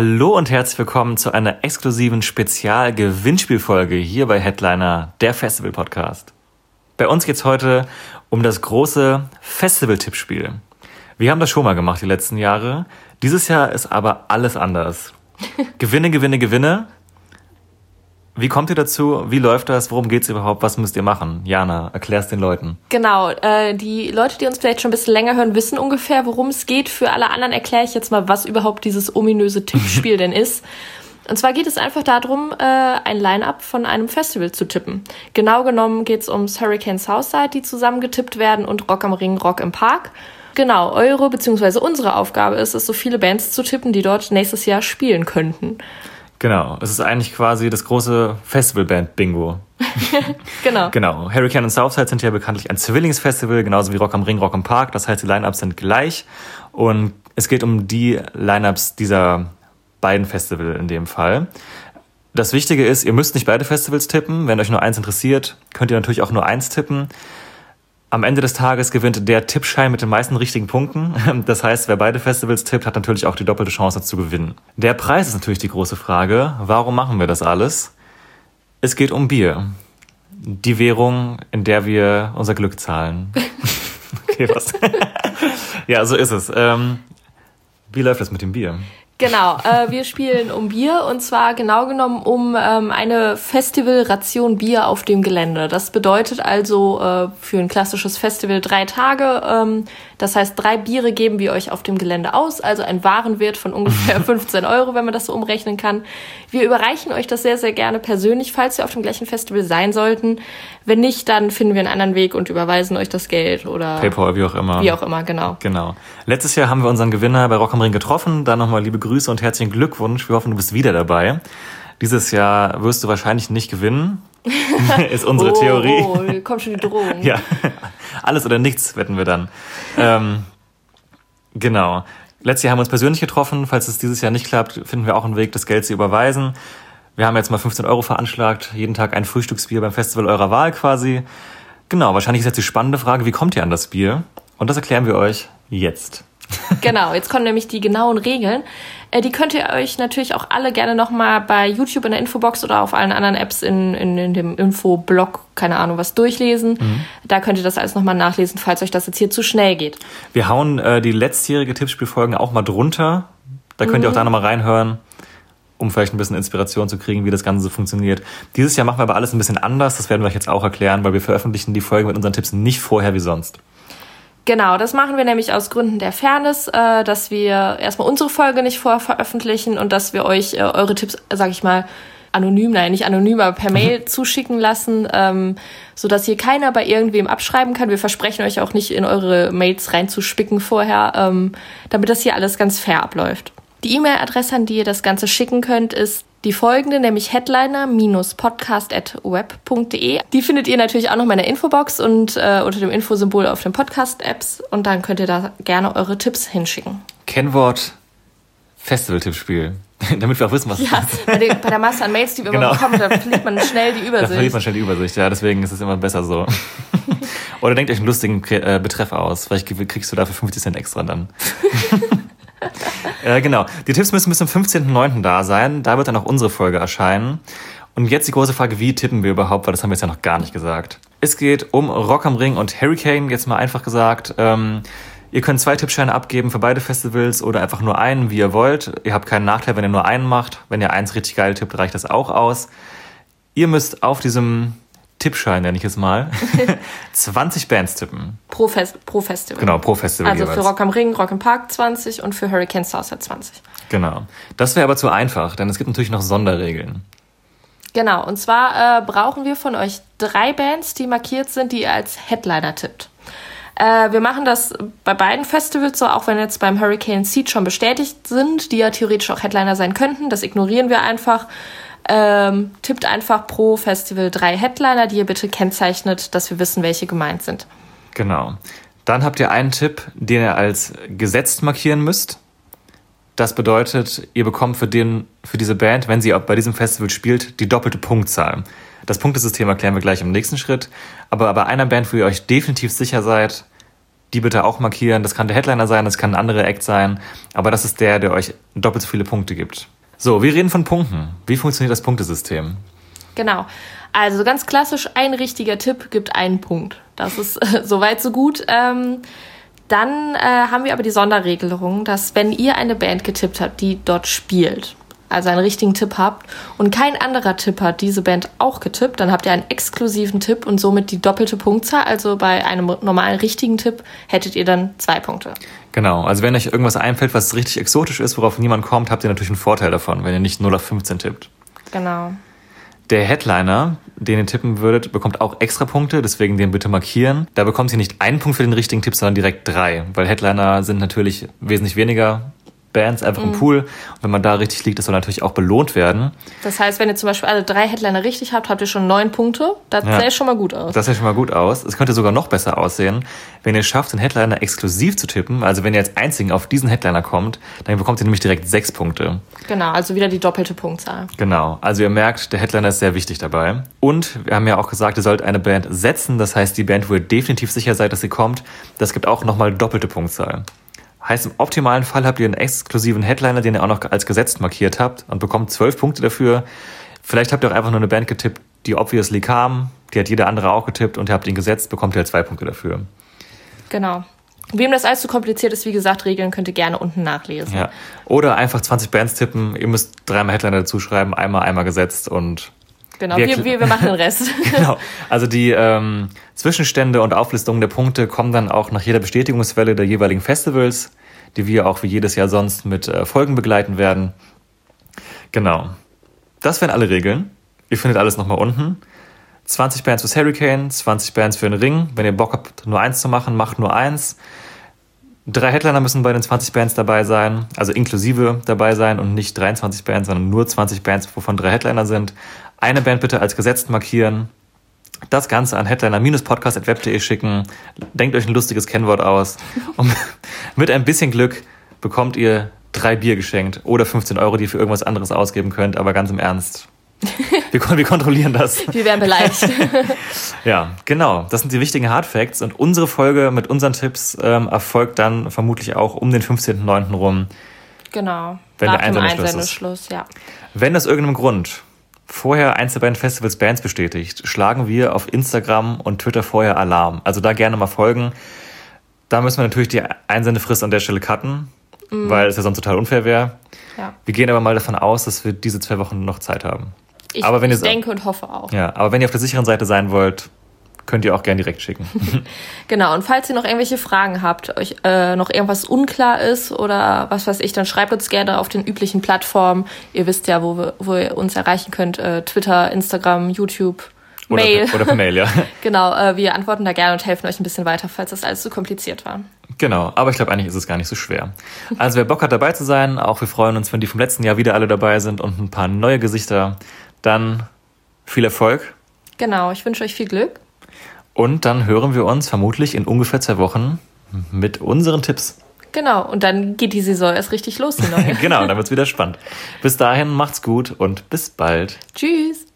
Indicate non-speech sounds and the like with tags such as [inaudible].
Hallo und herzlich willkommen zu einer exklusiven Spezial-Gewinnspielfolge hier bei Headliner, der Festival-Podcast. Bei uns geht's heute um das große Festival-Tippspiel. Wir haben das schon mal gemacht die letzten Jahre. Dieses Jahr ist aber alles anders. [laughs] Gewinne, Gewinne, Gewinne. Wie kommt ihr dazu? Wie läuft das? Worum geht's überhaupt? Was müsst ihr machen? Jana, erklär's den Leuten. Genau, äh, die Leute, die uns vielleicht schon ein bisschen länger hören, wissen ungefähr, worum es geht. Für alle anderen erkläre ich jetzt mal, was überhaupt dieses ominöse Tippspiel [laughs] denn ist. Und zwar geht es einfach darum, äh, ein Line-up von einem Festival zu tippen. Genau genommen geht es ums Hurricane Southside, die zusammengetippt werden, und Rock am Ring, Rock im Park. Genau, eure bzw. unsere Aufgabe ist es, so viele Bands zu tippen, die dort nächstes Jahr spielen könnten. Genau, es ist eigentlich quasi das große Festivalband-Bingo. [laughs] genau. Genau. Hurricane und Southside sind ja bekanntlich ein Zwillingsfestival, genauso wie Rock am Ring, Rock am Park. Das heißt, die Lineups sind gleich. Und es geht um die Lineups dieser beiden Festival in dem Fall. Das Wichtige ist, ihr müsst nicht beide Festivals tippen. Wenn euch nur eins interessiert, könnt ihr natürlich auch nur eins tippen. Am Ende des Tages gewinnt der Tippschein mit den meisten richtigen Punkten. [laughs] Das heißt, wer beide Festivals tippt, hat natürlich auch die doppelte Chance zu gewinnen. Der Preis ist natürlich die große Frage. Warum machen wir das alles? Es geht um Bier. Die Währung, in der wir unser Glück zahlen. [laughs] okay, was? [laughs] ja, so ist es. Ähm, wie läuft das mit dem Bier? Genau, äh, wir spielen um Bier und zwar genau genommen um ähm, eine Festivalration Bier auf dem Gelände. Das bedeutet also äh, für ein klassisches Festival drei Tage. Ähm, das heißt, drei Biere geben wir euch auf dem Gelände aus, also ein Warenwert von ungefähr [laughs] 15 Euro, wenn man das so umrechnen kann. Wir überreichen euch das sehr, sehr gerne persönlich, falls wir auf dem gleichen Festival sein sollten. Wenn nicht, dann finden wir einen anderen Weg und überweisen euch das Geld oder PayPal, wie auch immer. Wie auch immer, genau. Genau. Letztes Jahr haben wir unseren Gewinner bei Rock am Ring getroffen. Da nochmal liebe Grüße und herzlichen Glückwunsch. Wir hoffen, du bist wieder dabei. Dieses Jahr wirst du wahrscheinlich nicht gewinnen. [laughs] ist unsere oh, Theorie. Oh, kommt schon die Drohung. [laughs] ja, alles oder nichts wetten wir dann. ähm, genau. Letztes Jahr haben wir uns persönlich getroffen. Falls es dieses Jahr nicht klappt, finden wir auch einen Weg, das Geld zu überweisen. Wir haben jetzt mal 15 Euro veranschlagt. Jeden Tag ein Frühstücksbier beim Festival eurer Wahl quasi. Genau, wahrscheinlich ist jetzt die spannende Frage, wie kommt ihr an das Bier? Und das erklären wir euch jetzt. [laughs] Genau, jetzt kommen nämlich die genauen Regeln. Äh, die könnt ihr euch natürlich auch alle gerne nochmal bei YouTube in der Infobox oder auf allen anderen Apps in, in, in dem Infoblog, keine Ahnung, was durchlesen. Mhm. Da könnt ihr das alles nochmal nachlesen, falls euch das jetzt hier zu schnell geht. Wir hauen äh, die letztjährige Tippspielfolgen auch mal drunter. Da könnt mhm. ihr auch da nochmal reinhören, um vielleicht ein bisschen Inspiration zu kriegen, wie das Ganze so funktioniert. Dieses Jahr machen wir aber alles ein bisschen anders. Das werden wir euch jetzt auch erklären, weil wir veröffentlichen die Folgen mit unseren Tipps nicht vorher wie sonst. Genau, das machen wir nämlich aus Gründen der Fairness, äh, dass wir erstmal unsere Folge nicht vorher veröffentlichen und dass wir euch äh, eure Tipps, sag ich mal, anonym, nein, nicht anonym, aber per Mail zuschicken lassen, ähm, so dass hier keiner bei irgendwem abschreiben kann. Wir versprechen euch auch nicht in eure Mails reinzuspicken vorher, ähm, damit das hier alles ganz fair abläuft. Die E-Mail-Adresse, an die ihr das Ganze schicken könnt, ist die folgende, nämlich headliner-podcast.web.de. Die findet ihr natürlich auch noch in meiner Infobox und äh, unter dem Infosymbol auf den Podcast-Apps und dann könnt ihr da gerne eure Tipps hinschicken. Kennwort Festival-Tippspiel. [laughs] Damit wir auch wissen, was ja, es ist. Bei, den, [laughs] bei der Masse an Mails, die wir genau. immer bekommen, da verliert man schnell die Übersicht. Da verliert man schnell die Übersicht, ja, deswegen ist es immer besser so. [laughs] Oder denkt euch einen lustigen äh, Betreff aus. Vielleicht kriegst du dafür 50 Cent extra dann. [laughs] äh, genau. Die Tipps müssen bis zum 15.09. da sein. Da wird dann auch unsere Folge erscheinen. Und jetzt die große Frage, wie tippen wir überhaupt, weil das haben wir jetzt ja noch gar nicht gesagt. Es geht um Rock am Ring und Hurricane, jetzt mal einfach gesagt. Ähm, ihr könnt zwei Tippscheine abgeben für beide Festivals oder einfach nur einen, wie ihr wollt. Ihr habt keinen Nachteil, wenn ihr nur einen macht. Wenn ihr eins richtig geil tippt, reicht das auch aus. Ihr müsst auf diesem Tippschein, nenne ich es mal, [laughs] [laughs] 20 Bands tippen. Pro, Fest, pro Festival. Genau, pro Festival. Also jeweils. für Rock am Ring, Rock im Park 20 und für Hurricane Southside 20. Genau. Das wäre aber zu einfach, denn es gibt natürlich noch Sonderregeln. Genau, und zwar äh, brauchen wir von euch drei Bands, die markiert sind, die ihr als Headliner tippt. Äh, wir machen das bei beiden Festivals so, auch wenn jetzt beim Hurricane Seed schon bestätigt sind, die ja theoretisch auch Headliner sein könnten. Das ignorieren wir einfach. Ähm, tippt einfach pro Festival drei Headliner, die ihr bitte kennzeichnet, dass wir wissen, welche gemeint sind. Genau. Dann habt ihr einen Tipp, den ihr als gesetzt markieren müsst. Das bedeutet, ihr bekommt für, den, für diese Band, wenn sie bei diesem Festival spielt, die doppelte Punktzahl. Das Punktesystem erklären wir gleich im nächsten Schritt. Aber bei einer Band, wo ihr euch definitiv sicher seid, die bitte auch markieren. Das kann der Headliner sein, das kann ein anderer Act sein, aber das ist der, der euch doppelt so viele Punkte gibt. So, wir reden von Punkten. Wie funktioniert das Punktesystem? Genau. Also ganz klassisch, ein richtiger Tipp gibt einen Punkt. Das ist äh, [laughs] soweit so gut. Ähm, dann äh, haben wir aber die Sonderregelung, dass wenn ihr eine Band getippt habt, die dort spielt, also einen richtigen Tipp habt und kein anderer Tipp hat diese Band auch getippt, dann habt ihr einen exklusiven Tipp und somit die doppelte Punktzahl. Also bei einem normalen richtigen Tipp hättet ihr dann zwei Punkte. Genau, also wenn euch irgendwas einfällt, was richtig exotisch ist, worauf niemand kommt, habt ihr natürlich einen Vorteil davon, wenn ihr nicht 0 auf 15 tippt. Genau. Der Headliner, den ihr tippen würdet, bekommt auch extra Punkte, deswegen den bitte markieren. Da bekommt ihr nicht einen Punkt für den richtigen Tipp, sondern direkt drei, weil Headliner sind natürlich wesentlich weniger Bands einfach mhm. im Pool. Und wenn man da richtig liegt, das soll natürlich auch belohnt werden. Das heißt, wenn ihr zum Beispiel alle drei Headliner richtig habt, habt ihr schon neun Punkte. Das ja. sähe schon mal gut aus. Das sähe schon mal gut aus. Es könnte sogar noch besser aussehen, wenn ihr schafft, den Headliner exklusiv zu tippen. Also wenn ihr als einzigen auf diesen Headliner kommt, dann bekommt ihr nämlich direkt sechs Punkte. Genau, also wieder die doppelte Punktzahl. Genau. Also ihr merkt, der Headliner ist sehr wichtig dabei. Und wir haben ja auch gesagt, ihr sollt eine Band setzen. Das heißt, die Band, wo ihr definitiv sicher seid, dass sie kommt, das gibt auch nochmal doppelte Punktzahl. Heißt, im optimalen Fall habt ihr einen exklusiven Headliner, den ihr auch noch als gesetzt markiert habt und bekommt zwölf Punkte dafür. Vielleicht habt ihr auch einfach nur eine Band getippt, die obviously kam, die hat jeder andere auch getippt und ihr habt ihn gesetzt, bekommt ihr halt zwei Punkte dafür. Genau. Wem das alles zu kompliziert ist, wie gesagt, Regeln könnt ihr gerne unten nachlesen. Ja. Oder einfach 20 Bands tippen. Ihr müsst dreimal Headliner dazu schreiben, einmal, einmal gesetzt und Genau, wir, wir, wir machen den Rest. [laughs] genau. Also die ähm, Zwischenstände und Auflistungen der Punkte kommen dann auch nach jeder Bestätigungswelle der jeweiligen Festivals, die wir auch wie jedes Jahr sonst mit äh, Folgen begleiten werden. Genau. Das wären alle Regeln. Ihr findet alles nochmal unten. 20 Bands fürs Hurricane, 20 Bands für den Ring. Wenn ihr Bock habt, nur eins zu machen, macht nur eins. Drei Headliner müssen bei den 20 Bands dabei sein, also inklusive dabei sein und nicht 23 Bands, sondern nur 20 Bands, wovon drei Headliner sind. Eine Band bitte als gesetzt markieren. Das Ganze an headliner-podcast.web.de schicken. Denkt euch ein lustiges Kennwort aus. Und [laughs] mit ein bisschen Glück bekommt ihr drei Bier geschenkt oder 15 Euro, die ihr für irgendwas anderes ausgeben könnt. Aber ganz im Ernst. [laughs] Wir, wir kontrollieren das. Wir werden beleidigt. [laughs] ja, genau. Das sind die wichtigen Hard Facts. Und unsere Folge mit unseren Tipps ähm, erfolgt dann vermutlich auch um den 15.09. rum. Genau. Wenn Nach der Einsendeschluss, Einsendeschluss ja. Wenn aus irgendeinem Grund vorher eins der beiden Festivals Bands bestätigt, schlagen wir auf Instagram und Twitter vorher Alarm. Also da gerne mal folgen. Da müssen wir natürlich die Einsendefrist an der Stelle cutten, mm. weil es ja sonst total unfair wäre. Ja. Wir gehen aber mal davon aus, dass wir diese zwei Wochen noch Zeit haben. Ich, aber wenn ich denke und hoffe auch. Ja, aber wenn ihr auf der sicheren Seite sein wollt, könnt ihr auch gerne direkt schicken. [laughs] genau, und falls ihr noch irgendwelche Fragen habt, euch äh, noch irgendwas unklar ist oder was weiß ich, dann schreibt uns gerne auf den üblichen Plattformen. Ihr wisst ja, wo, wir, wo ihr uns erreichen könnt. Äh, Twitter, Instagram, YouTube. Oder Mail. Per, oder per Mail, ja. [laughs] genau, äh, wir antworten da gerne und helfen euch ein bisschen weiter, falls das alles zu kompliziert war. Genau, aber ich glaube, eigentlich ist es gar nicht so schwer. Also wer Bock hat dabei zu sein, auch wir freuen uns, wenn die vom letzten Jahr wieder alle dabei sind und ein paar neue Gesichter, dann viel Erfolg. Genau, ich wünsche euch viel Glück. Und dann hören wir uns vermutlich in ungefähr zwei Wochen mit unseren Tipps. Genau, und dann geht die Saison erst richtig los, [laughs] genau, dann wird es wieder spannend. Bis dahin, macht's gut und bis bald. Tschüss.